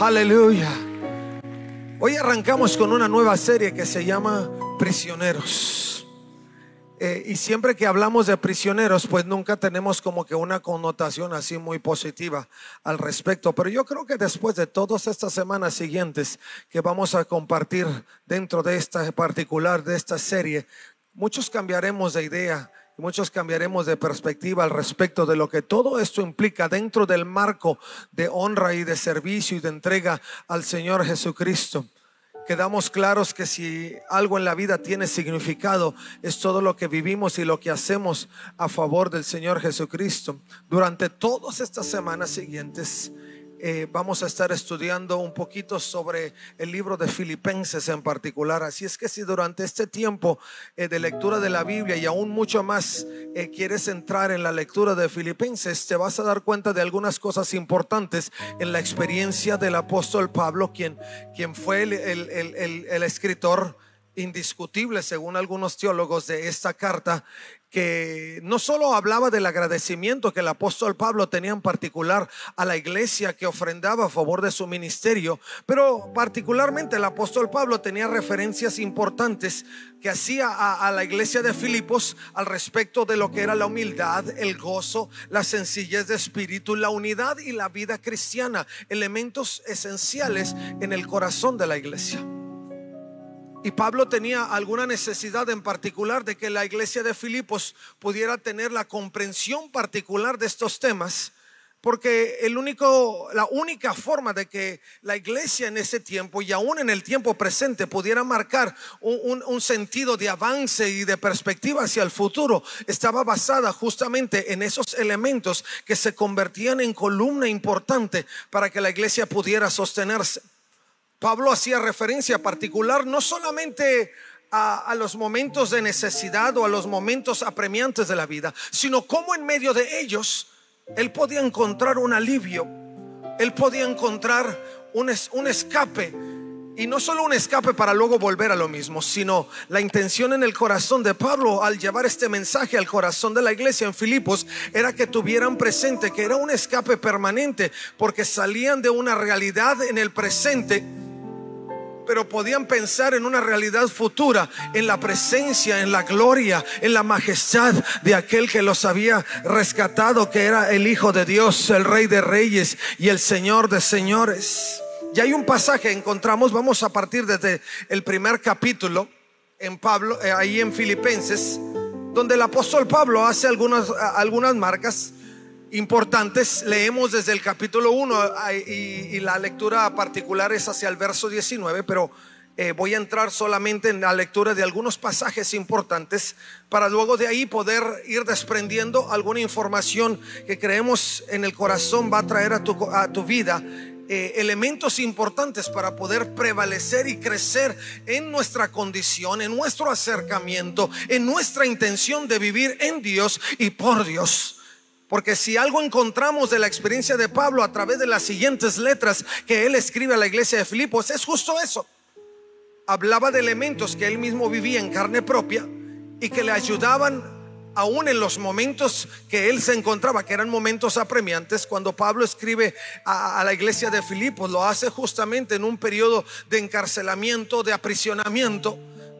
Aleluya. Hoy arrancamos con una nueva serie que se llama Prisioneros. Eh, y siempre que hablamos de prisioneros, pues nunca tenemos como que una connotación así muy positiva al respecto. Pero yo creo que después de todas estas semanas siguientes que vamos a compartir dentro de esta particular, de esta serie, muchos cambiaremos de idea Muchos cambiaremos de perspectiva al respecto de lo que todo esto implica dentro del marco de honra y de servicio y de entrega al Señor Jesucristo. Quedamos claros que si algo en la vida tiene significado, es todo lo que vivimos y lo que hacemos a favor del Señor Jesucristo. Durante todas estas semanas siguientes, eh, vamos a estar estudiando un poquito sobre el libro de Filipenses en particular. Así es que si durante este tiempo eh, de lectura de la Biblia y aún mucho más eh, quieres entrar en la lectura de Filipenses, te vas a dar cuenta de algunas cosas importantes en la experiencia del apóstol Pablo, quien, quien fue el, el escritor indiscutible, según algunos teólogos, de esta carta que no solo hablaba del agradecimiento que el apóstol Pablo tenía en particular a la iglesia que ofrendaba a favor de su ministerio, pero particularmente el apóstol Pablo tenía referencias importantes que hacía a, a, la iglesia de Filipos al respecto de lo que era la humildad, el gozo, la sencillez de espíritu, la unidad y la vida cristiana, elementos esenciales en el corazón de la iglesia. Y Pablo tenía alguna necesidad en particular de que la iglesia de Filipos pudiera tener la comprensión particular de estos temas, porque el único, la única forma de que la iglesia en ese tiempo y aún en el tiempo presente pudiera marcar un, un sentido de avance y de perspectiva hacia el futuro estaba basada justamente en esos elementos que se convertían en columna importante para que la iglesia pudiera sostenerse. Pablo hacía referencia particular no solamente a, los momentos de necesidad o a los momentos apremiantes de la vida, sino cómo en medio de ellos él podía encontrar un alivio, él podía encontrar un, un escape. Y no solo un escape para luego volver a lo mismo, sino la intención en el corazón de Pablo al llevar este mensaje al corazón de la iglesia en Filipos era que tuvieran presente que era un escape permanente, porque salían de una realidad en el presente pero podían pensar en una realidad futura, en la presencia, en la gloria, en la majestad de aquel que los había rescatado, que era el Hijo de Dios, el Rey de Reyes y el Señor de Señores. Y hay un pasaje, encontramos, vamos a partir desde el primer capítulo en Pablo, eh, ahí en Filipenses, donde el apóstol Pablo hace algunas, algunas marcas importantes. Leemos desde el capítulo 1 y, la lectura particular es hacia el verso 19, pero eh, voy a entrar solamente en la lectura de algunos pasajes importantes para luego de ahí poder ir desprendiendo alguna información que creemos en el corazón va a traer a tu, a tu vida. Eh, elementos importantes para poder prevalecer y crecer en nuestra condición, en nuestro acercamiento, en nuestra intención de vivir en Dios y por Dios. Porque si algo encontramos de la experiencia de Pablo a través de las siguientes letras que él escribe a la iglesia de Filipos, es justo eso. Hablaba de elementos que él mismo vivía en carne propia y que le ayudaban aún en los momentos que él se encontraba, que eran momentos apremiantes, cuando Pablo escribe a, la iglesia de Filipos, lo hace justamente en un periodo de encarcelamiento, de aprisionamiento,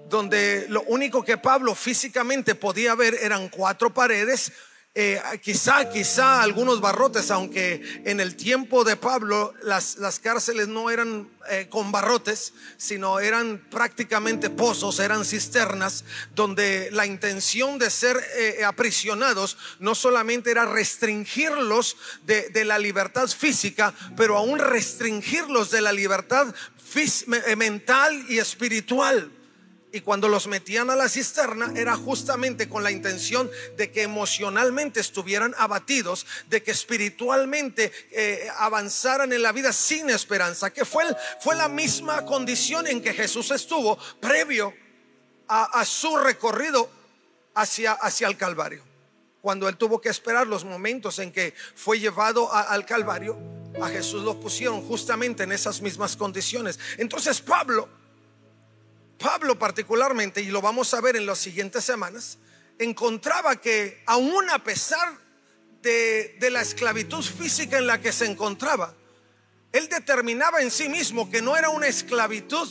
donde lo único que Pablo físicamente podía ver eran cuatro paredes, eh, quizá, quizá algunos barrotes, aunque en el tiempo de Pablo las, las cárceles no eran eh, con barrotes, sino eran prácticamente pozos, eran cisternas, donde la intención de ser eh, aprisionados no solamente era restringirlos de, de, la libertad física, pero aún restringirlos de la libertad mental y espiritual. Y cuando los metían a la cisterna era justamente con la intención de que emocionalmente estuvieran abatidos, de que espiritualmente eh, avanzaran en la vida sin esperanza, que fue, fue la misma condición en que Jesús estuvo previo a, su recorrido hacia, hacia el Calvario. Cuando él tuvo que esperar los momentos en que fue llevado al Calvario, a Jesús lo pusieron justamente en esas mismas condiciones. Entonces Pablo Pablo particularmente, y lo vamos a ver en las siguientes semanas, encontraba que aún a pesar de, la esclavitud física en la que se encontraba, Él determinaba en sí mismo que no era una esclavitud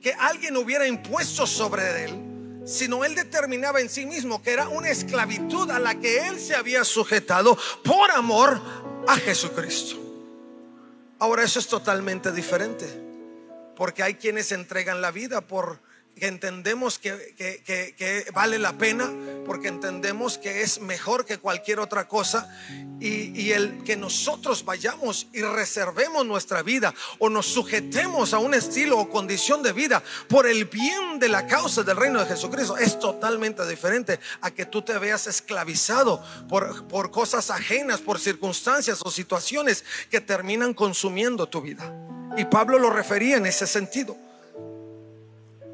que alguien hubiera impuesto sobre él, sino él determinaba en sí mismo que era una esclavitud a la que él se había sujetado por amor a Jesucristo. Ahora eso es totalmente diferente, porque hay quienes entregan la vida por que entendemos que, vale la pena, porque entendemos que es mejor que cualquier otra cosa, y, y, el que nosotros vayamos y reservemos nuestra vida o nos sujetemos a un estilo o condición de vida por el bien de la causa del reino de Jesucristo, es totalmente diferente a que tú te veas esclavizado por, por cosas ajenas, por circunstancias o situaciones que terminan consumiendo tu vida. Y Pablo lo refería en ese sentido.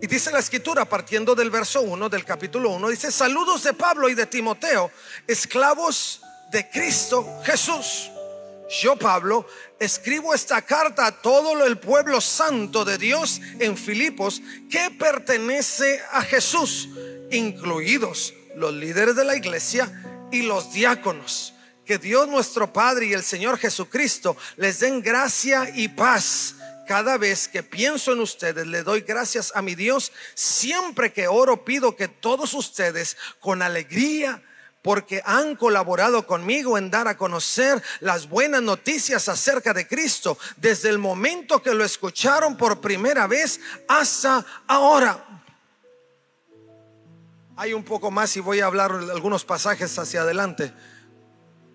Y dice la escritura, partiendo del verso 1 del capítulo 1, dice, saludos de Pablo y de Timoteo, esclavos de Cristo Jesús. Yo, Pablo, escribo esta carta a todo el pueblo santo de Dios en Filipos que pertenece a Jesús, incluidos los líderes de la iglesia y los diáconos. Que Dios nuestro Padre y el Señor Jesucristo les den gracia y paz cada vez que pienso en ustedes, le doy gracias a mi Dios. Siempre que oro, pido que todos ustedes, con alegría, porque han colaborado conmigo en dar a conocer las buenas noticias acerca de Cristo, desde el momento que lo escucharon por primera vez hasta ahora. Hay un poco más y voy a hablar algunos pasajes hacia adelante.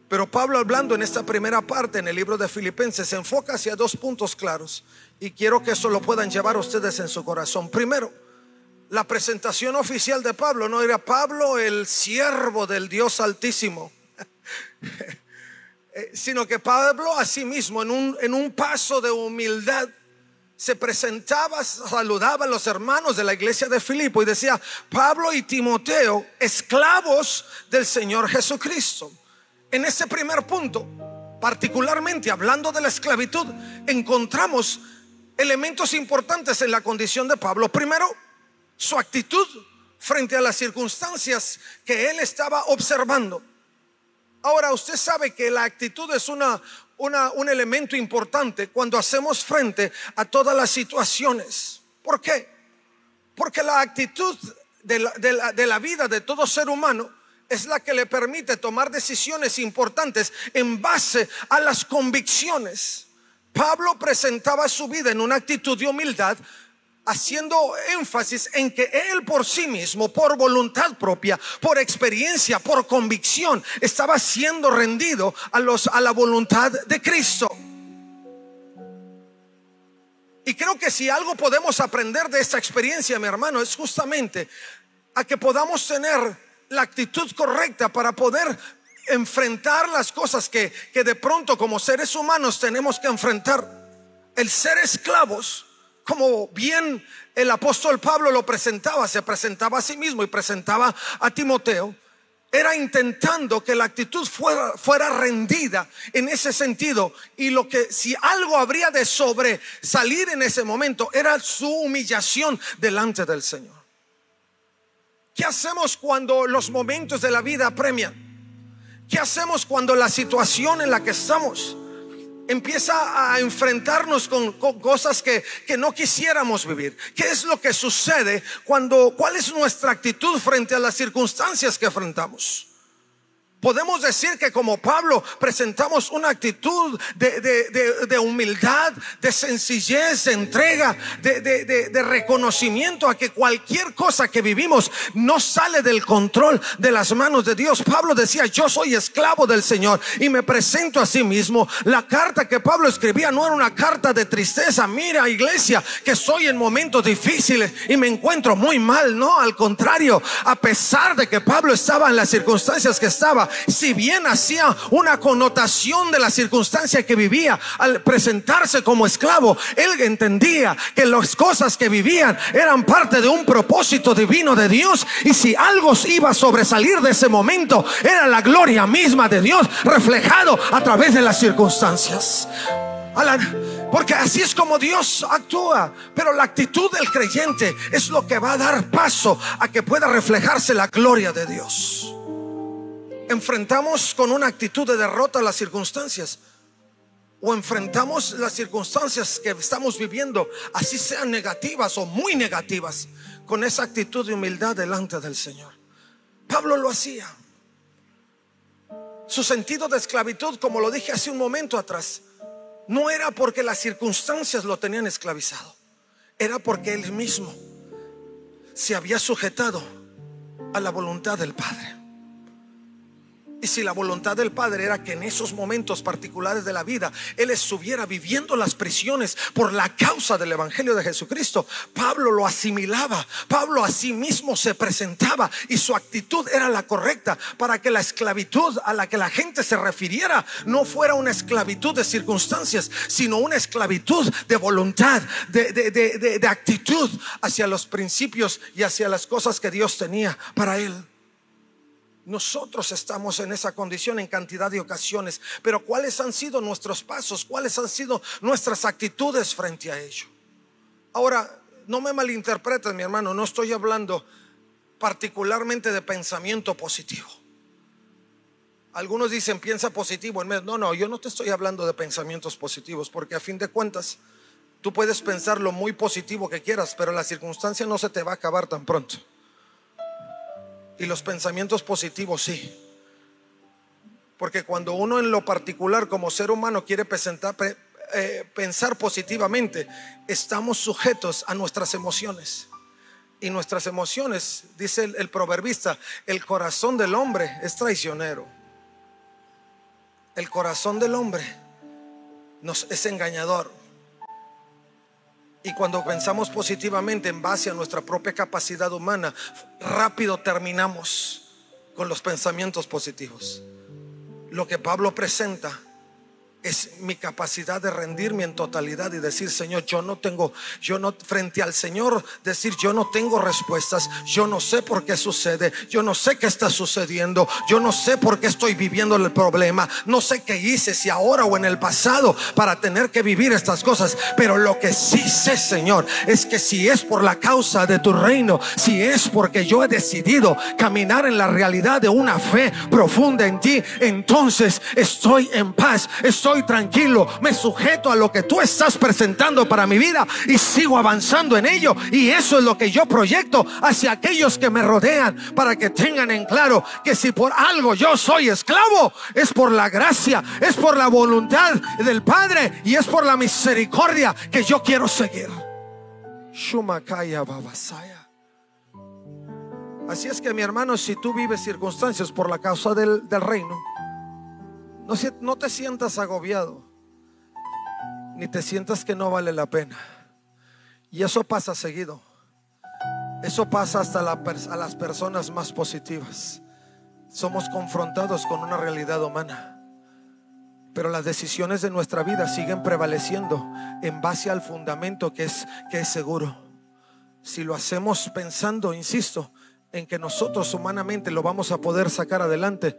Pero Pablo hablando en esta primera parte en el libro de Filipenses se enfoca hacia dos puntos claros. Y quiero que eso lo puedan llevar ustedes en su corazón. Primero, la presentación oficial de Pablo no era Pablo el siervo del Dios Altísimo, eh, sino que Pablo a sí mismo en un, en un paso de humildad se presentaba, saludaba a los hermanos de la iglesia de Filipo y decía, Pablo y Timoteo, esclavos del Señor Jesucristo. En ese primer punto, particularmente hablando de la esclavitud, encontramos elementos importantes en la condición de Pablo. Primero, su actitud frente a las circunstancias que él estaba observando. Ahora, usted sabe que la actitud es una, un elemento importante cuando hacemos frente a todas las situaciones. ¿Por qué? Porque la actitud de la, de la vida de todo ser humano es la que le permite tomar decisiones importantes en base a las convicciones. Pablo presentaba su vida en una actitud de humildad, haciendo énfasis en que él por sí mismo, por voluntad propia, por experiencia, por convicción, estaba siendo rendido a, los, a la voluntad de Cristo. Y creo que si algo podemos aprender de esta experiencia, mi hermano, es justamente a que podamos tener la actitud correcta para poder enfrentar las cosas que, que de pronto como seres humanos tenemos que enfrentar. El ser esclavos, como bien el apóstol Pablo lo presentaba, se presentaba a sí mismo y presentaba a Timoteo, era intentando que la actitud fuera, fuera, rendida en ese sentido. Y lo que si algo habría de sobresalir en ese momento era su humillación delante del Señor. ¿Qué hacemos cuando los momentos de la vida premian? ¿Qué hacemos cuando la situación en la que estamos empieza a enfrentarnos con, cosas que, que, no quisiéramos vivir? ¿Qué es lo que sucede cuando, cuál es nuestra actitud frente a las circunstancias que enfrentamos? Podemos decir que como Pablo presentamos una actitud de, humildad, de sencillez, de entrega, de, reconocimiento a que cualquier cosa que vivimos no sale del control de las manos de Dios. Pablo decía, yo soy esclavo del Señor y me presento a sí mismo. La carta que Pablo escribía no era una carta de tristeza. Mira, iglesia, que estoy en momentos difíciles y me encuentro muy mal. No, al contrario, a pesar de que Pablo estaba en las circunstancias que estaba, si bien hacía una connotación de la circunstancia que vivía al presentarse como esclavo, él entendía que las cosas que vivían eran parte de un propósito divino de Dios y si algo iba a sobresalir de ese momento era la gloria misma de Dios reflejado a través de las circunstancias. Porque así es como Dios actúa. Pero la actitud del creyente es lo que va a dar paso a que pueda reflejarse la gloria de Dios enfrentamos con una actitud de derrota las circunstancias o enfrentamos las circunstancias que estamos viviendo, así sean negativas o muy negativas, con esa actitud de humildad delante del Señor. Pablo lo hacía. Su sentido de esclavitud, como lo dije hace un momento atrás, no era porque las circunstancias lo tenían esclavizado, era porque él mismo se había sujetado a la voluntad del Padre. Y si la voluntad del Padre era que en esos momentos particulares de la vida Él estuviera viviendo las prisiones por la causa del Evangelio de Jesucristo, Pablo lo asimilaba, Pablo a sí mismo se presentaba y su actitud era la correcta para que la esclavitud a la que la gente se refiriera no fuera una esclavitud de circunstancias, sino una esclavitud de voluntad, de, de actitud hacia los principios y hacia las cosas que Dios tenía para Él. Nosotros estamos en esa condición en cantidad de ocasiones, pero ¿cuáles han sido nuestros pasos? ¿Cuáles han sido nuestras actitudes frente a ello? Ahora, no me malinterpreten, mi hermano, no estoy hablando particularmente de pensamiento positivo. Algunos dicen piensa positivo No, no, yo no te estoy hablando de pensamientos positivos, porque a fin de cuentas tú puedes pensar lo muy positivo que quieras, pero la circunstancia no se te va a acabar tan pronto. Y los pensamientos positivos sí. Porque cuando uno en lo particular como ser humano quiere presentar, eh, pensar positivamente, estamos sujetos a nuestras emociones. Y nuestras emociones, dice el, el proverbista, el corazón del hombre es traicionero. El corazón del hombre nos es engañador. Y cuando pensamos positivamente en base a nuestra propia capacidad humana, rápido terminamos con los pensamientos positivos. Lo que Pablo presenta es mi capacidad de rendirme en totalidad y decir, Señor, yo no tengo, yo no, frente al Señor, decir, yo no tengo respuestas, yo no sé por qué sucede, yo no sé qué está sucediendo, yo no sé por qué estoy viviendo el problema, no sé qué hice, si ahora o en el pasado, para tener que vivir estas cosas, pero lo que sí sé, Señor, es que si es por la causa de tu reino, si es porque yo he decidido caminar en la realidad de una fe profunda en ti, entonces estoy en paz, estoy tranquilo, me sujeto a lo que tú estás presentando para mi vida y sigo avanzando en ello. Y eso es lo que yo proyecto hacia aquellos que me rodean para que tengan en claro que si por algo yo soy esclavo, es por la gracia, es por la voluntad del Padre y es por la misericordia que yo quiero seguir. Así es que mi hermano, si tú vives circunstancias por la causa del, del reino, no, te sientas agobiado, ni te sientas que no vale la pena. Y eso pasa seguido. Eso pasa hasta a las personas más positivas. Somos confrontados con una realidad humana. Pero las decisiones de nuestra vida siguen prevaleciendo en base al fundamento que es, que es seguro. Si lo hacemos pensando, insisto, en que nosotros humanamente lo vamos a poder sacar adelante,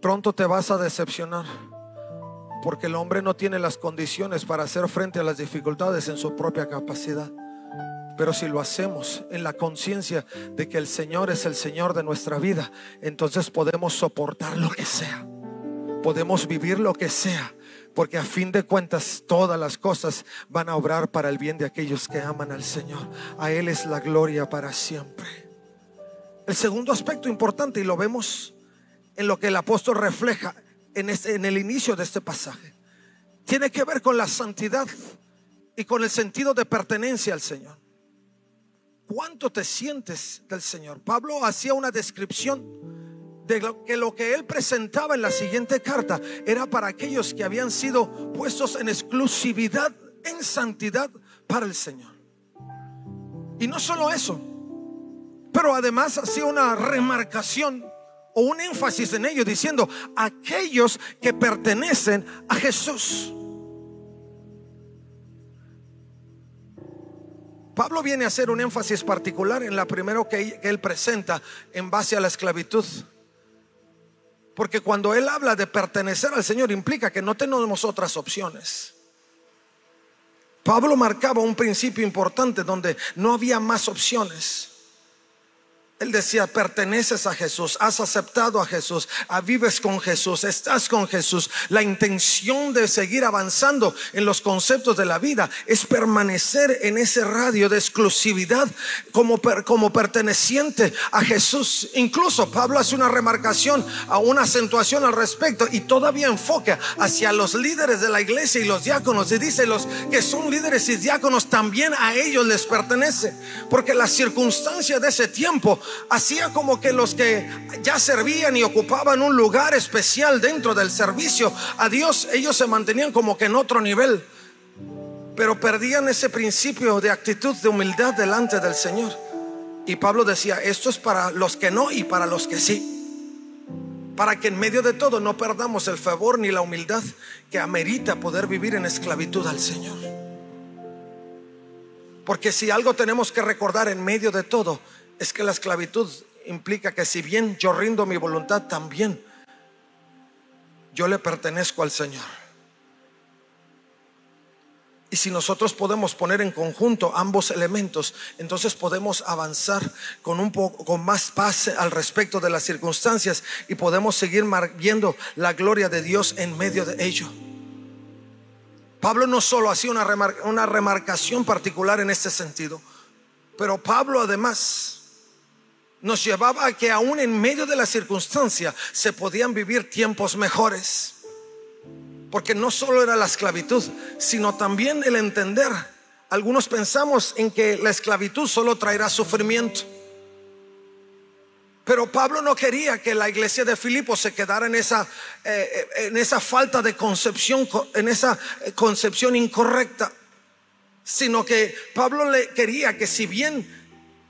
pronto te vas a decepcionar. Porque el hombre no tiene las condiciones para hacer frente a las dificultades en su propia capacidad. Pero si lo hacemos en la conciencia de que el Señor es el Señor de nuestra vida, entonces podemos soportar lo que sea. Podemos vivir lo que sea. Porque a fin de cuentas todas las cosas van a obrar para el bien de aquellos que aman al Señor. A Él es la gloria para siempre. El segundo aspecto importante, y lo vemos en lo que el apóstol refleja en, este, el inicio de este pasaje. Tiene que ver con la santidad y con el sentido de pertenencia al Señor. ¿Cuánto te sientes del Señor? Pablo hacía una descripción de lo que lo que él presentaba en la siguiente carta era para aquellos que habían sido puestos en exclusividad, en santidad para el Señor. Y no solo eso, pero además hacía una remarcación o un énfasis en ello diciendo aquellos que pertenecen a Jesús. Pablo viene a hacer un énfasis particular en la primero que, él presenta en base a la esclavitud. Porque cuando él habla de pertenecer al Señor implica que no tenemos otras opciones. Pablo marcaba un principio importante donde no había más opciones. Él decía, perteneces a Jesús, has aceptado a Jesús, ah, vives con Jesús, estás con Jesús. La intención de seguir avanzando en los conceptos de la vida es permanecer en ese radio de exclusividad como, como perteneciente a Jesús. Incluso Pablo hace una remarcación, a una acentuación al respecto y todavía enfoca hacia los líderes de la iglesia y los diáconos. Y dice, los que son líderes y diáconos también a ellos les pertenece. Porque la circunstancia de ese tiempo hacía como que los que ya servían y ocupaban un lugar especial dentro del servicio a Dios, ellos se mantenían como que en otro nivel, pero perdían ese principio de actitud de humildad delante del Señor. Y Pablo decía, esto es para los que no y para los que sí. Para que en medio de todo no perdamos el favor ni la humildad que amerita poder vivir en esclavitud al Señor. Porque si algo tenemos que recordar en medio de todo es que la esclavitud implica que si bien yo rindo mi voluntad, también yo le pertenezco al Señor. Y si nosotros podemos poner en conjunto ambos elementos, entonces podemos avanzar con un poco con más paz al respecto de las circunstancias y podemos seguir viendo la gloria de Dios en medio de ello. Pablo no solo hacía una, una remarcación particular en este sentido, pero Pablo además nos llevaba a que aún en medio de la circunstancia se podían vivir tiempos mejores. Porque no solo era la esclavitud, sino también el entender. Algunos pensamos en que la esclavitud solo traerá sufrimiento. Pero Pablo no quería que la iglesia de Filipo se quedara en esa, eh, en esa falta de concepción, en esa concepción incorrecta, sino que Pablo le quería que si bien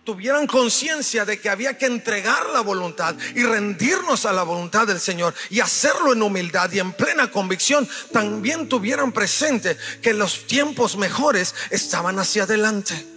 tuvieran conciencia de que había que entregar la voluntad y rendirnos a la voluntad del Señor y hacerlo en humildad y en plena convicción, también tuvieran presente que los tiempos mejores estaban hacia adelante.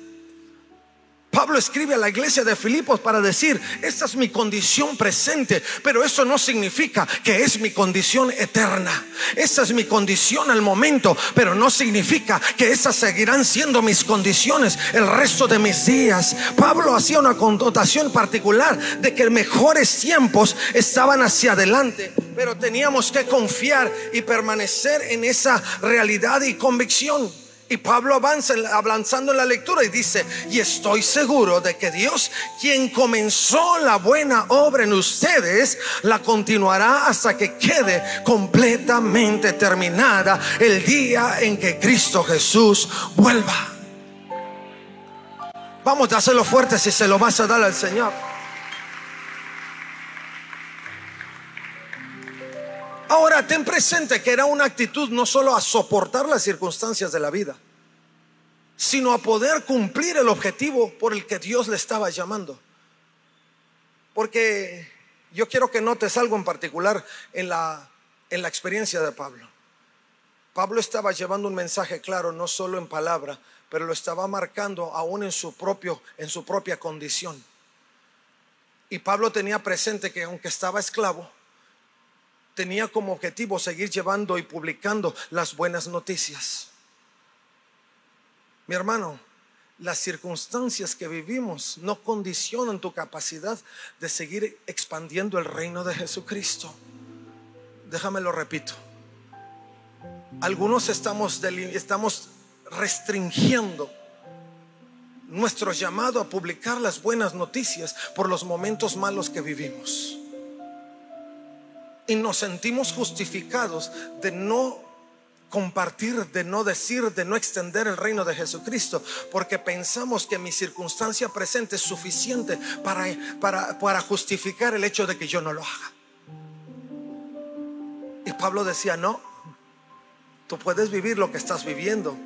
Pablo escribe a la iglesia de Filipos para decir, esta es mi condición presente, pero eso no significa que es mi condición eterna. Esa es mi condición al momento, pero no significa que esas seguirán siendo mis condiciones el resto de mis días. Pablo hacía una connotación particular de que mejores tiempos estaban hacia adelante, pero teníamos que confiar y permanecer en esa realidad y convicción. Y Pablo avanza avanzando en la lectura y dice, y estoy seguro de que Dios, quien comenzó la buena obra en ustedes, la continuará hasta que quede completamente terminada el día en que Cristo Jesús vuelva. Vamos a hacerlo fuerte si se lo vas a dar al Señor. Ahora, ten presente que era una actitud no solo a soportar las circunstancias de la vida, sino a poder cumplir el objetivo por el que Dios le estaba llamando. Porque yo quiero que notes algo en particular en la, en la experiencia de Pablo. Pablo estaba llevando un mensaje claro, no solo en palabra, pero lo estaba marcando aún en su, propio, en su propia condición. Y Pablo tenía presente que aunque estaba esclavo, tenía como objetivo seguir llevando y publicando las buenas noticias. Mi hermano, las circunstancias que vivimos no condicionan tu capacidad de seguir expandiendo el reino de Jesucristo. Déjame lo repito. Algunos estamos, estamos restringiendo nuestro llamado a publicar las buenas noticias por los momentos malos que vivimos y nos sentimos justificados de no compartir, de no decir, de no extender el reino de Jesucristo, porque pensamos que mi circunstancia presente es suficiente para, para, para justificar el hecho de que yo no lo haga. Y Pablo decía, no, tú puedes vivir lo que estás viviendo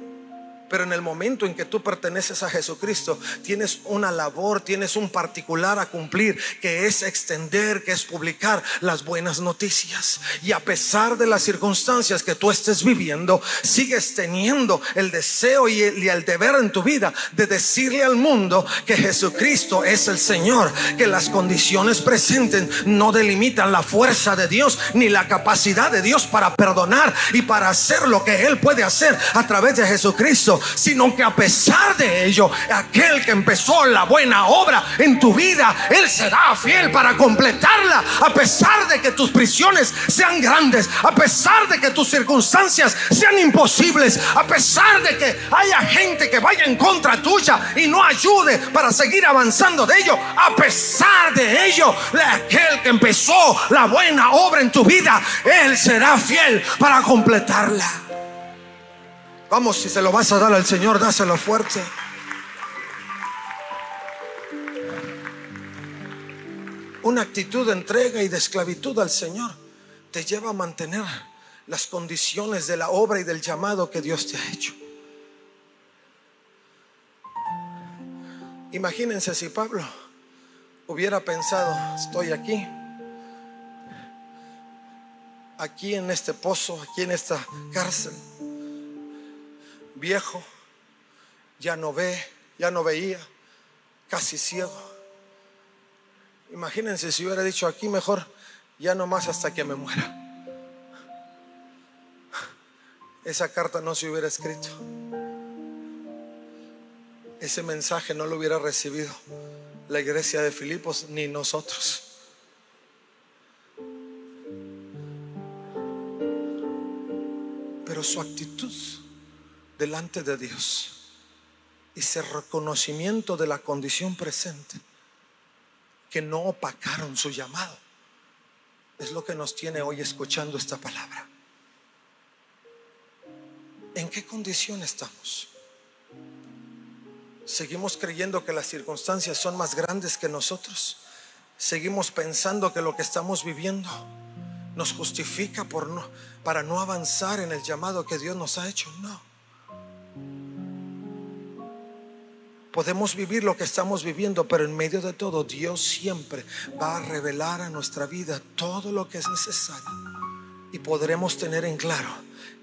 pero en el momento en que tú perteneces a Jesucristo, tienes una labor, tienes un particular a cumplir, que es extender, que es publicar las buenas noticias. Y a pesar de las circunstancias que tú estés viviendo, sigues teniendo el deseo y el, deber en tu vida de decirle al mundo que Jesucristo es el Señor, que las condiciones presentes no delimitan la fuerza de Dios ni la capacidad de Dios para perdonar y para hacer lo que Él puede hacer a través de Jesucristo sino que a pesar de ello, aquel que empezó la buena obra en tu vida, Él será fiel para completarla. A pesar de que tus prisiones sean grandes, a pesar de que tus circunstancias sean imposibles, a pesar de que haya gente que vaya en contra tuya y no ayude para seguir avanzando de ello, a pesar de ello, aquel que empezó la buena obra en tu vida, Él será fiel para completarla. Vamos, si se lo vas a dar al Señor, dáselo fuerte. Una actitud de entrega y de esclavitud al Señor te lleva a mantener las condiciones de la obra y del llamado que Dios te ha hecho. Imagínense si Pablo hubiera pensado, estoy aquí, aquí en este pozo, aquí en esta cárcel, viejo, ya no ve, ya no veía, casi ciego. Imagínense si hubiera dicho aquí mejor, ya no más hasta que me muera. Esa carta no se hubiera escrito. Ese mensaje no lo hubiera recibido la iglesia de Filipos ni nosotros. Pero su actitud delante de Dios ese reconocimiento de la condición presente que no opacaron su llamado es lo que nos tiene hoy escuchando esta palabra. ¿En qué condición estamos? ¿Seguimos creyendo que las circunstancias son más grandes que nosotros? ¿Seguimos pensando que lo que estamos viviendo nos justifica por no, para no avanzar en el llamado que Dios nos ha hecho? No. Podemos vivir lo que estamos viviendo, pero en medio de todo Dios siempre va a revelar a nuestra vida todo lo que es necesario. Y podremos tener en claro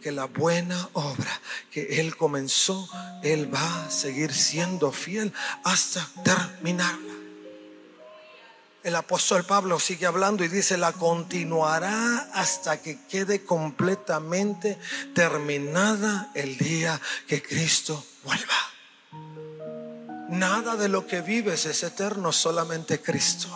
que la buena obra que Él comenzó, Él va a seguir siendo fiel hasta terminarla. El apóstol Pablo sigue hablando y dice, la continuará hasta que quede completamente terminada el día que Cristo vuelva. Nada de lo que vives es eterno, solamente Cristo.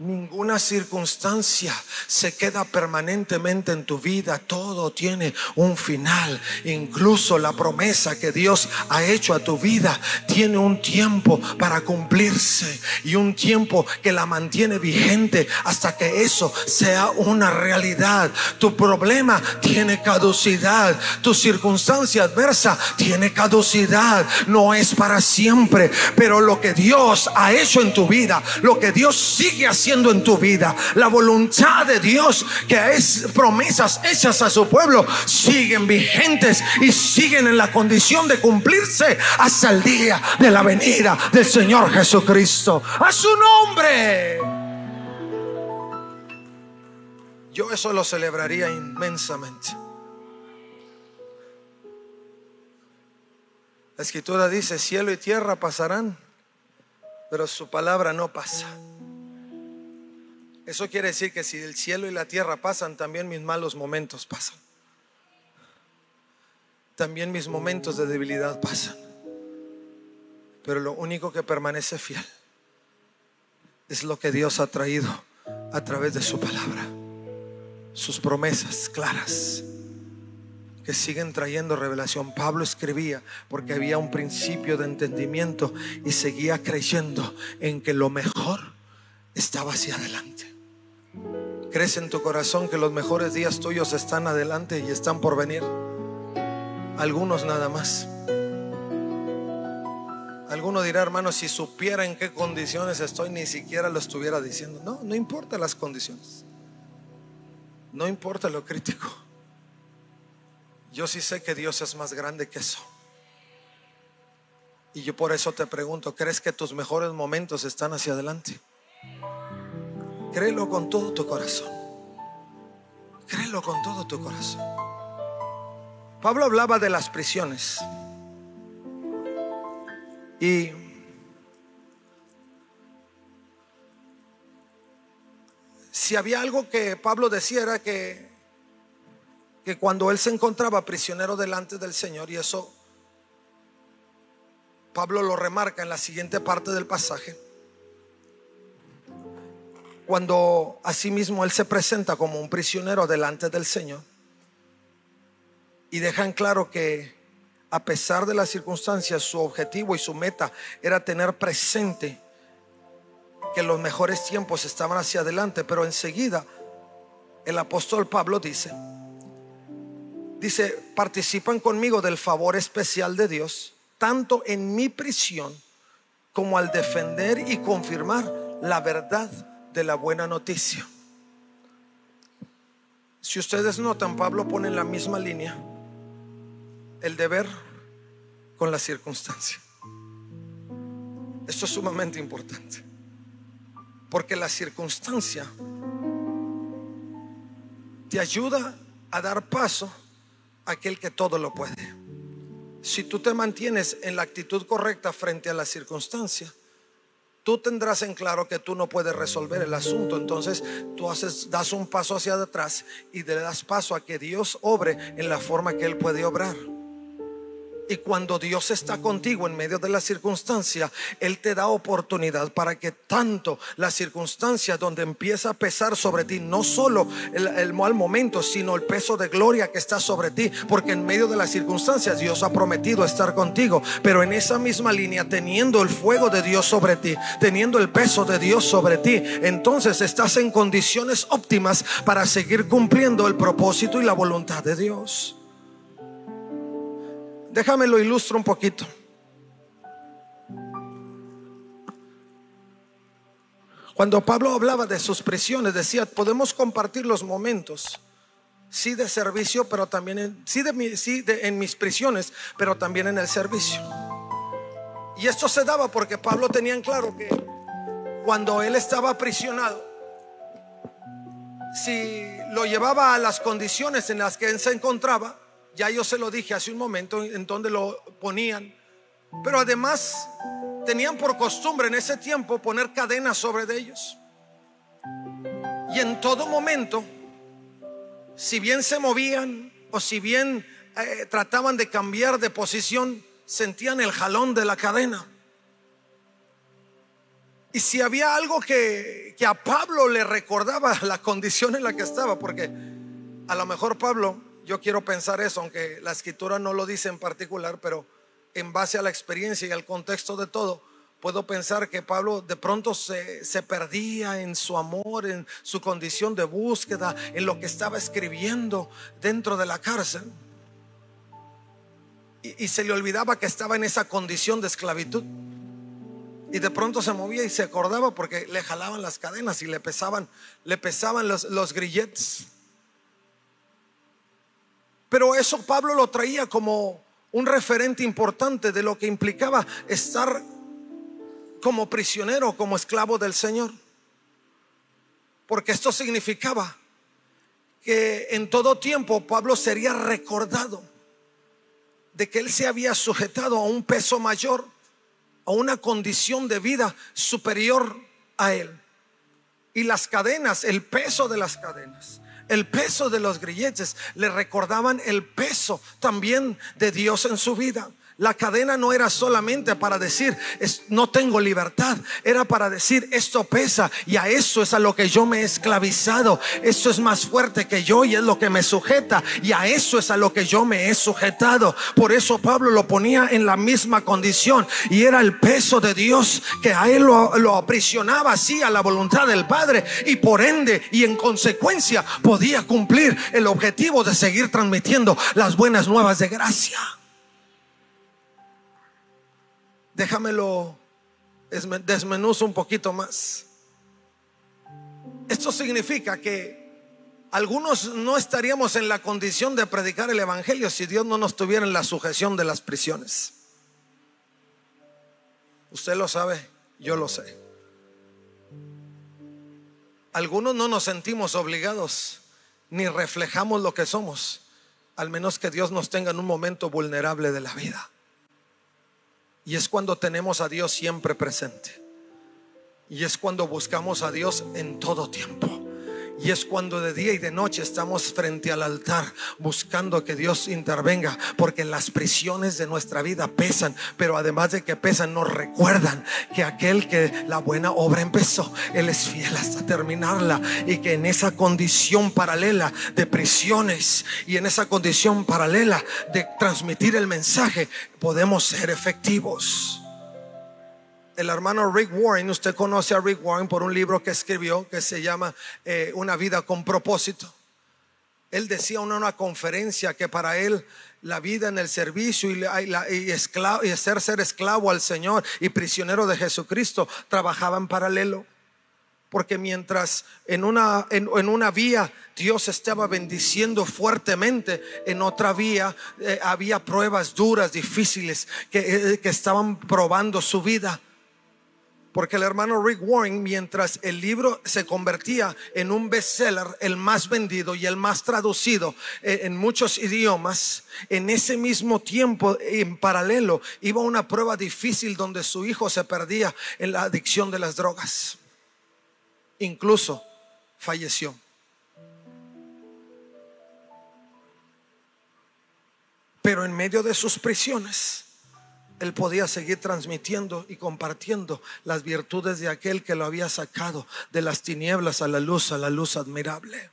Ninguna circunstancia se queda permanentemente en tu vida. Todo tiene un final. Incluso la promesa que Dios ha hecho a tu vida tiene un tiempo para cumplirse y un tiempo que la mantiene vigente hasta que eso sea una realidad. Tu problema tiene caducidad. Tu circunstancia adversa tiene caducidad. No es para siempre. Pero lo que Dios ha hecho en tu vida, lo que Dios sigue haciendo en tu vida. La voluntad de Dios, que es promesas hechas a su pueblo, siguen vigentes y siguen en la condición de cumplirse hasta el día de la venida del Señor Jesucristo. A su nombre. Yo eso lo celebraría inmensamente. La escritura dice, cielo y tierra pasarán, pero su palabra no pasa. Eso quiere decir que si el cielo y la tierra pasan, también mis malos momentos pasan. También mis momentos de debilidad pasan. Pero lo único que permanece fiel es lo que Dios ha traído a través de su palabra. Sus promesas claras que siguen trayendo revelación. Pablo escribía porque había un principio de entendimiento y seguía creyendo en que lo mejor estaba hacia adelante. ¿Crees en tu corazón que los mejores días tuyos están adelante y están por venir? Algunos nada más. Alguno dirá, hermano, si supiera en qué condiciones estoy, ni siquiera lo estuviera diciendo. No, no importa las condiciones. No importa lo crítico. Yo sí sé que Dios es más grande que eso. Y yo por eso te pregunto, ¿crees que tus mejores momentos están hacia adelante? Créelo con todo tu corazón. Créelo con todo tu corazón. Pablo hablaba de las prisiones. Y si había algo que Pablo decía era que, que cuando él se encontraba prisionero delante del Señor, y eso Pablo lo remarca en la siguiente parte del pasaje. Cuando asimismo él se presenta como un prisionero delante del Señor y dejan claro que a pesar de las circunstancias, su objetivo y su meta era tener presente que los mejores tiempos estaban hacia adelante, pero enseguida el apóstol Pablo dice, dice, participan conmigo del favor especial de Dios, tanto en mi prisión como al defender y confirmar la verdad de la buena noticia. Si ustedes notan, Pablo pone en la misma línea el deber con la circunstancia. Esto es sumamente importante. Porque la circunstancia te ayuda a dar paso a aquel que todo lo puede. Si tú te mantienes en la actitud correcta frente a la circunstancia, tú tendrás en claro que tú no puedes resolver el asunto. Entonces tú haces, das un paso hacia atrás y le das paso a que Dios obre en la forma que Él puede obrar. Y cuando Dios está contigo en medio de la circunstancia, Él te da oportunidad para que tanto la circunstancia donde empieza a pesar sobre ti, no solo el, mal momento, sino el peso de gloria que está sobre ti, porque en medio de las circunstancias Dios ha prometido estar contigo, pero en esa misma línea, teniendo el fuego de Dios sobre ti, teniendo el peso de Dios sobre ti, entonces estás en condiciones óptimas para seguir cumpliendo el propósito y la voluntad de Dios. Déjame lo ilustro un poquito. Cuando Pablo hablaba de sus prisiones, decía, podemos compartir los momentos, sí de servicio, pero también en, sí, de, sí en mis prisiones, pero también en el servicio. Y esto se daba porque Pablo tenía en claro que cuando él estaba aprisionado, si lo llevaba a las condiciones en las que él se encontraba, ya yo se lo dije hace un momento en donde lo ponían. Pero además tenían por costumbre en ese tiempo poner cadenas sobre ellos. Y en todo momento, si bien se movían o si bien eh, trataban de cambiar de posición, sentían el jalón de la cadena. Y si había algo que, que a Pablo le recordaba la condición en la que estaba, porque a lo mejor Pablo yo quiero pensar eso, aunque la escritura no lo dice en particular, pero en base a la experiencia y al contexto de todo, puedo pensar que Pablo de pronto se, perdía en su amor, en su condición de búsqueda, en lo que estaba escribiendo dentro de la cárcel. Y, y se le olvidaba que estaba en esa condición de esclavitud. Y de pronto se movía y se acordaba porque le jalaban las cadenas y le pesaban, le pesaban los, los grilletes. Pero eso Pablo lo traía como un referente importante de lo que implicaba estar como prisionero, como esclavo del Señor. Porque esto significaba que en todo tiempo Pablo sería recordado de que él se había sujetado a un peso mayor, a una condición de vida superior a él. Y las cadenas, el peso de las cadenas, el peso de los grilletes, le recordaban el peso también de Dios en su vida. La cadena no era solamente para decir, no tengo libertad, era para decir, esto pesa y a eso es a lo que yo me he esclavizado. Esto es más fuerte que yo y es lo que me sujeta y a eso es a lo que yo me he sujetado. Por eso Pablo lo ponía en la misma condición y era el peso de Dios que a él lo, lo aprisionaba así a la voluntad del Padre y por ende y en consecuencia podía cumplir el objetivo de seguir transmitiendo las buenas nuevas de gracia. Déjamelo desmenuzo un poquito más. Esto significa que algunos no estaríamos en la condición de predicar el Evangelio si Dios no nos tuviera en la sujeción de las prisiones. Usted lo sabe, yo lo sé. Algunos no nos sentimos obligados ni reflejamos lo que somos, al menos que Dios nos tenga en un momento vulnerable de la vida. Y es cuando tenemos a Dios siempre presente. Y es cuando buscamos a Dios en todo tiempo. Y es cuando de día y de noche estamos frente al altar buscando que Dios intervenga, porque las prisiones de nuestra vida pesan, pero además de que pesan, nos recuerdan que aquel que la buena obra empezó, Él es fiel hasta terminarla y que en esa condición paralela de prisiones y en esa condición paralela de transmitir el mensaje, podemos ser efectivos el hermano Rick Warren, usted conoce a Rick Warren por un libro que escribió que se llama eh, Una vida con propósito. Él decía en una conferencia que para él la vida en el servicio y, y, esclavo, y ser ser esclavo al Señor y prisionero de Jesucristo trabajaba en paralelo. Porque mientras en una, en, una vía Dios estaba bendiciendo fuertemente, en otra vía eh, había pruebas duras, difíciles, que, eh, que estaban probando su vida. Porque el hermano Rick Warren, mientras el libro se convertía en un bestseller, el más vendido y el más traducido eh, en muchos idiomas, en ese mismo tiempo, en paralelo, iba una prueba difícil donde su hijo se perdía en la adicción de las drogas. Incluso falleció. Pero en medio de sus prisiones, él podía seguir transmitiendo y compartiendo las virtudes de aquel que lo había sacado de las tinieblas a la luz, a la luz admirable.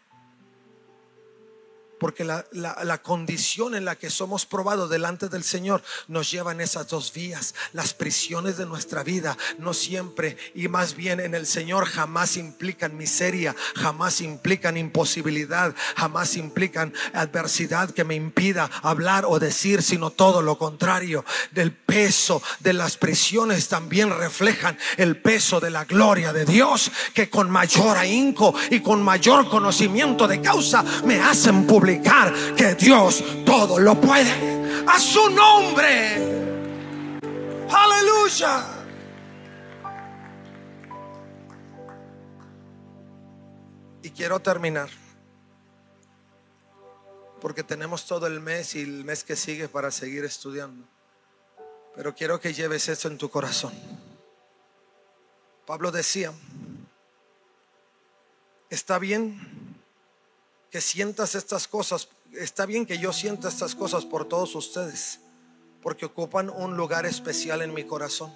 Porque la, condición en la que somos probados delante del Señor nos lleva en esas dos vías. Las prisiones de nuestra vida no siempre y más bien en el Señor jamás implican miseria, jamás implican imposibilidad, jamás implican adversidad que me impida hablar o decir, sino todo lo contrario. Del peso de las prisiones también reflejan el peso de la gloria de Dios que con mayor ahínco y con mayor conocimiento de causa me hacen publicar que Dios todo lo puede. A su nombre. Aleluya. Y quiero terminar. Porque tenemos todo el mes y el mes que sigue para seguir estudiando. Pero quiero que lleves eso en tu corazón. Pablo decía, está bien que sientas estas cosas. Está bien que yo sienta estas cosas por todos ustedes, porque ocupan un lugar especial en mi corazón.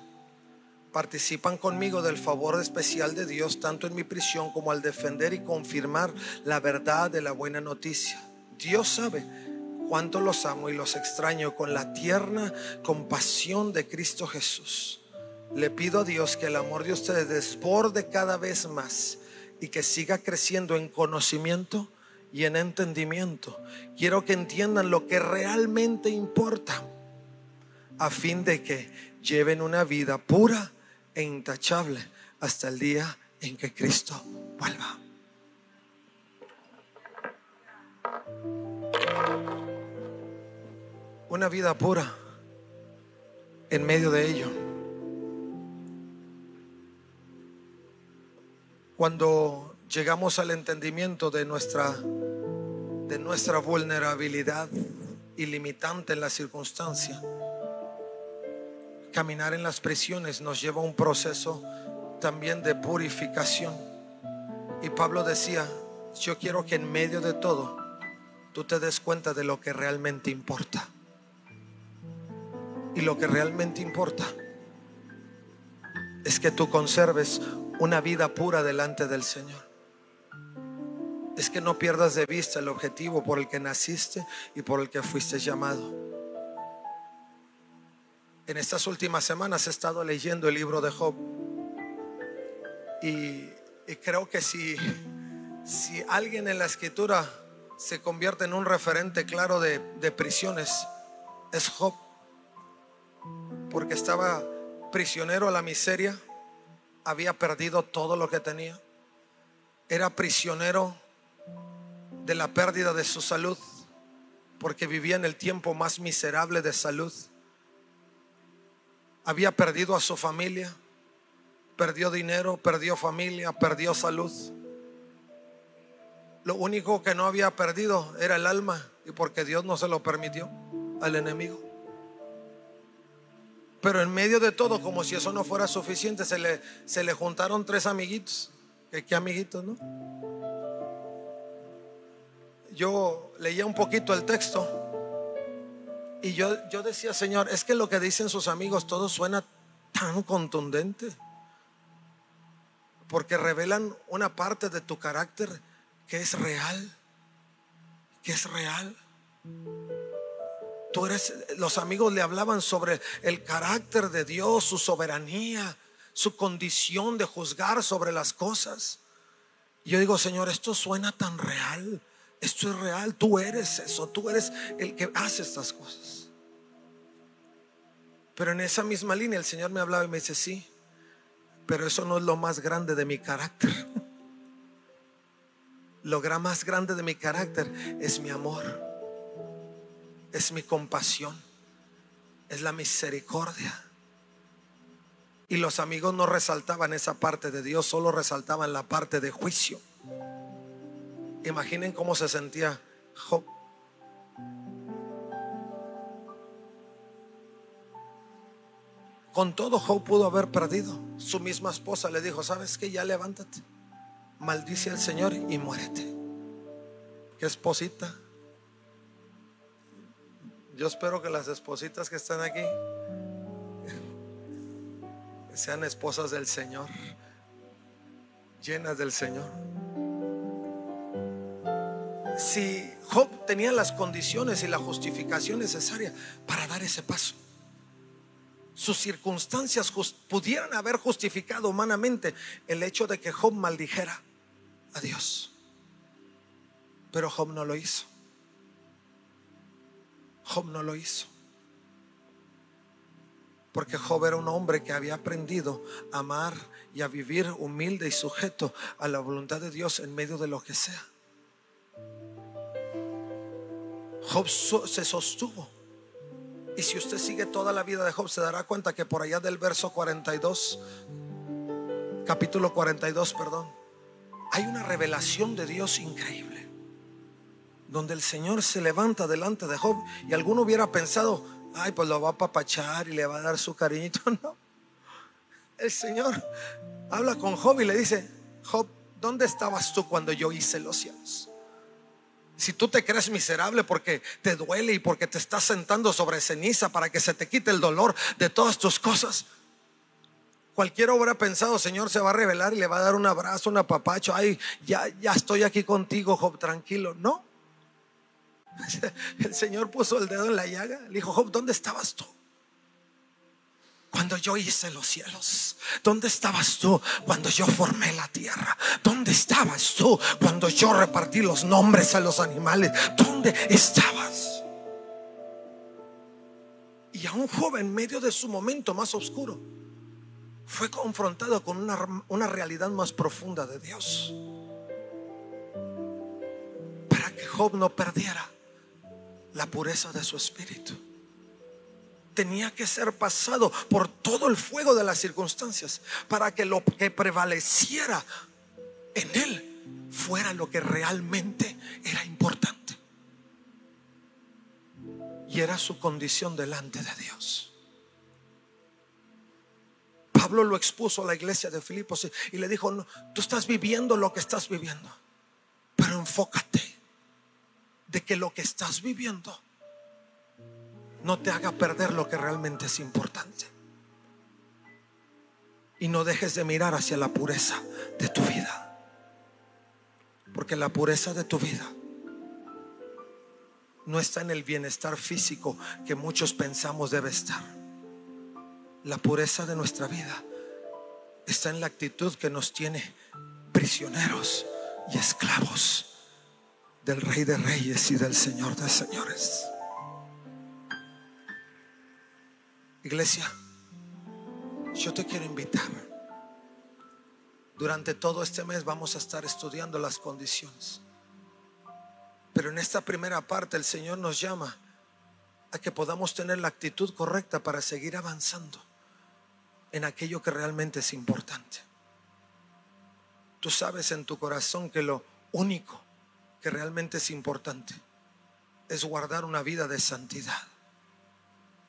Participan conmigo del favor especial de Dios, tanto en mi prisión como al defender y confirmar la verdad de la buena noticia. Dios sabe cuánto los amo y los extraño con la tierna compasión de Cristo Jesús. Le pido a Dios que el amor de ustedes desborde cada vez más y que siga creciendo en conocimiento y en entendimiento. Quiero que entiendan lo que realmente importa a fin de que lleven una vida pura e intachable hasta el día en que Cristo vuelva. Una vida pura en medio de ello. Cuando llegamos al entendimiento de nuestra, de nuestra vulnerabilidad ilimitante en la circunstancia. Caminar en las prisiones nos lleva a un proceso también de purificación. Y Pablo decía, yo quiero que en medio de todo tú te des cuenta de lo que realmente importa. Y lo que realmente importa es que tú conserves una vida pura delante del Señor es que no pierdas de vista el objetivo por el que naciste y por el que fuiste llamado. En estas últimas semanas he estado leyendo el libro de Job y, creo que si, si alguien en la escritura se convierte en un referente claro de, de prisiones, es Job, porque estaba prisionero a la miseria, había perdido todo lo que tenía, era prisionero de la pérdida de su salud, porque vivía en el tiempo más miserable de salud. Había perdido a su familia, perdió dinero, perdió familia, perdió salud. Lo único que no había perdido era el alma y porque Dios no se lo permitió al enemigo. Pero en medio de todo, como si eso no fuera suficiente, se le, se le juntaron tres amiguitos. ¿Qué, qué amiguitos, no? yo leía un poquito el texto y yo, yo decía, Señor, es que lo que dicen sus amigos todo suena tan contundente porque revelan una parte de tu carácter que es real, que es real. Tú eres, los amigos le hablaban sobre el carácter de Dios, su soberanía, su condición de juzgar sobre las cosas. Y yo digo, Señor, esto suena tan real. Esto es real. Tú eres eso. Tú eres el que hace estas cosas. Pero en esa misma línea el Señor me hablaba y me dice, sí, pero eso no es lo más grande de mi carácter. Lo más grande de mi carácter es mi amor, es mi compasión, es la misericordia. Y los amigos no resaltaban esa parte de Dios, solo resaltaban la parte de juicio. Imaginen cómo se sentía Job. Con todo, Job pudo haber perdido. Su misma esposa le dijo, ¿sabes qué? Ya levántate. Maldice al Señor y muérete. Qué esposita. Yo espero que las espositas que están aquí sean esposas del Señor, llenas del Señor. Si Job tenía las condiciones y la justificación necesaria para dar ese paso, sus circunstancias pudieran haber justificado humanamente el hecho de que Job maldijera a Dios. Pero Job no lo hizo. Job no lo hizo. Porque Job era un hombre que había aprendido a amar y a vivir humilde y sujeto a la voluntad de Dios en medio de lo que sea. Job se sostuvo y si usted sigue toda la vida de Job, se dará cuenta que por allá del verso 42, capítulo 42, perdón, hay una revelación de Dios increíble. Donde el Señor se levanta delante de Job y alguno hubiera pensado, ay, pues lo va a papachar y le va a dar su cariñito. No. El Señor habla con Job y le dice, Job, ¿dónde estabas tú cuando yo hice los cielos? Si tú te crees miserable porque te duele y porque te estás sentando sobre ceniza para que se te quite el dolor de todas tus cosas, cualquiera hubiera pensado, Señor se va a revelar y le va a dar un abrazo, un apapacho. Ay, ya, ya estoy aquí contigo, Job, tranquilo. No. El Señor puso el dedo en la llaga. Le dijo, Job, ¿dónde estabas tú? cuando yo hice los cielos? ¿Dónde estabas tú cuando yo formé la tierra? ¿Dónde estabas tú cuando yo repartí los nombres a los animales? ¿Dónde estabas? Y a un joven en medio de su momento más oscuro fue confrontado con una, una realidad más profunda de Dios. Para que Job no perdiera la pureza de su espíritu tenía que ser pasado por todo el fuego de las circunstancias para que lo que prevaleciera en él fuera lo que realmente era importante. Y era su condición delante de Dios. Pablo lo expuso a la iglesia de Filipos y le dijo, tú estás viviendo lo que estás viviendo, pero enfócate de que lo que estás viviendo no te haga perder lo que realmente es importante. Y no dejes de mirar hacia la pureza de tu vida. Porque la pureza de tu vida no está en el bienestar físico que muchos pensamos debe estar. La pureza de nuestra vida está en la actitud que nos tiene prisioneros y esclavos del Rey de Reyes y del Señor de Señores. Iglesia, yo te quiero invitar. Durante todo este mes vamos a estar estudiando las condiciones. Pero en esta primera parte el Señor nos llama a que podamos tener la actitud correcta para seguir avanzando en aquello que realmente es importante. Tú sabes en tu corazón que lo único que realmente es importante es guardar una vida de santidad.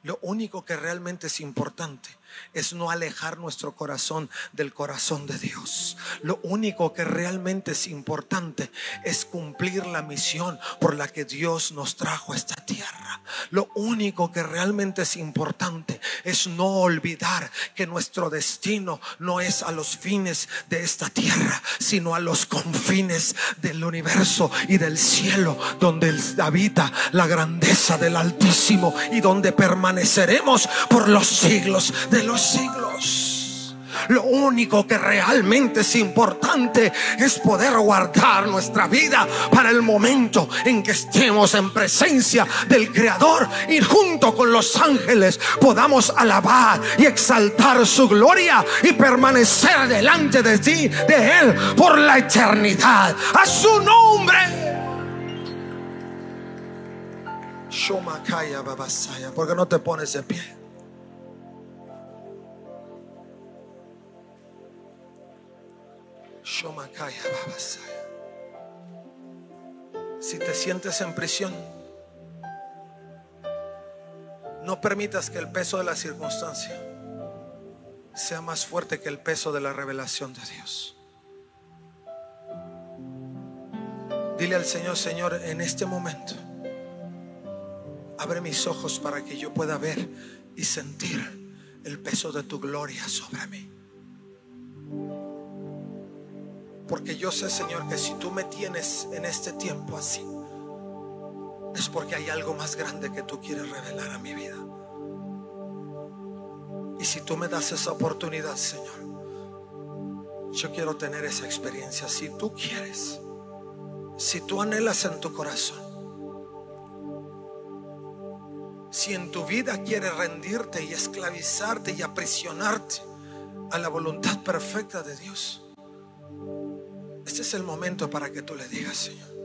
Lo único que realmente es importante es no alejar nuestro corazón del corazón de Dios. Lo único que realmente es importante es cumplir la misión por la que Dios nos trajo a esta tierra. Lo único que realmente es importante es no olvidar que nuestro destino no es a los fines de esta tierra, sino a los confines del universo y del cielo, donde habita la grandeza del Altísimo y donde permaneceremos por los siglos de los siglos. Lo único que realmente es importante es poder guardar nuestra vida para el momento en que estemos en presencia del Creador y junto con los ángeles podamos alabar y exaltar su gloria y permanecer delante de ti, de Él, por la eternidad. A su nombre. ¿Por qué no te pones de pie? Si te sientes en prisión, no permitas que el peso de la circunstancia sea más fuerte que el peso de la revelación de Dios. Dile al Señor, Señor, en este momento, abre mis ojos para que yo pueda ver y sentir el peso de tu gloria sobre mí. Porque yo sé, Señor, que si tú me tienes en este tiempo así, es porque hay algo más grande que tú quieres revelar a mi vida. Y si tú me das esa oportunidad, Señor, yo quiero tener esa experiencia. Si tú quieres, si tú anhelas en tu corazón, si en tu vida quieres rendirte y esclavizarte y aprisionarte a la voluntad perfecta de Dios, este es el momento para que tú le digas, Señor.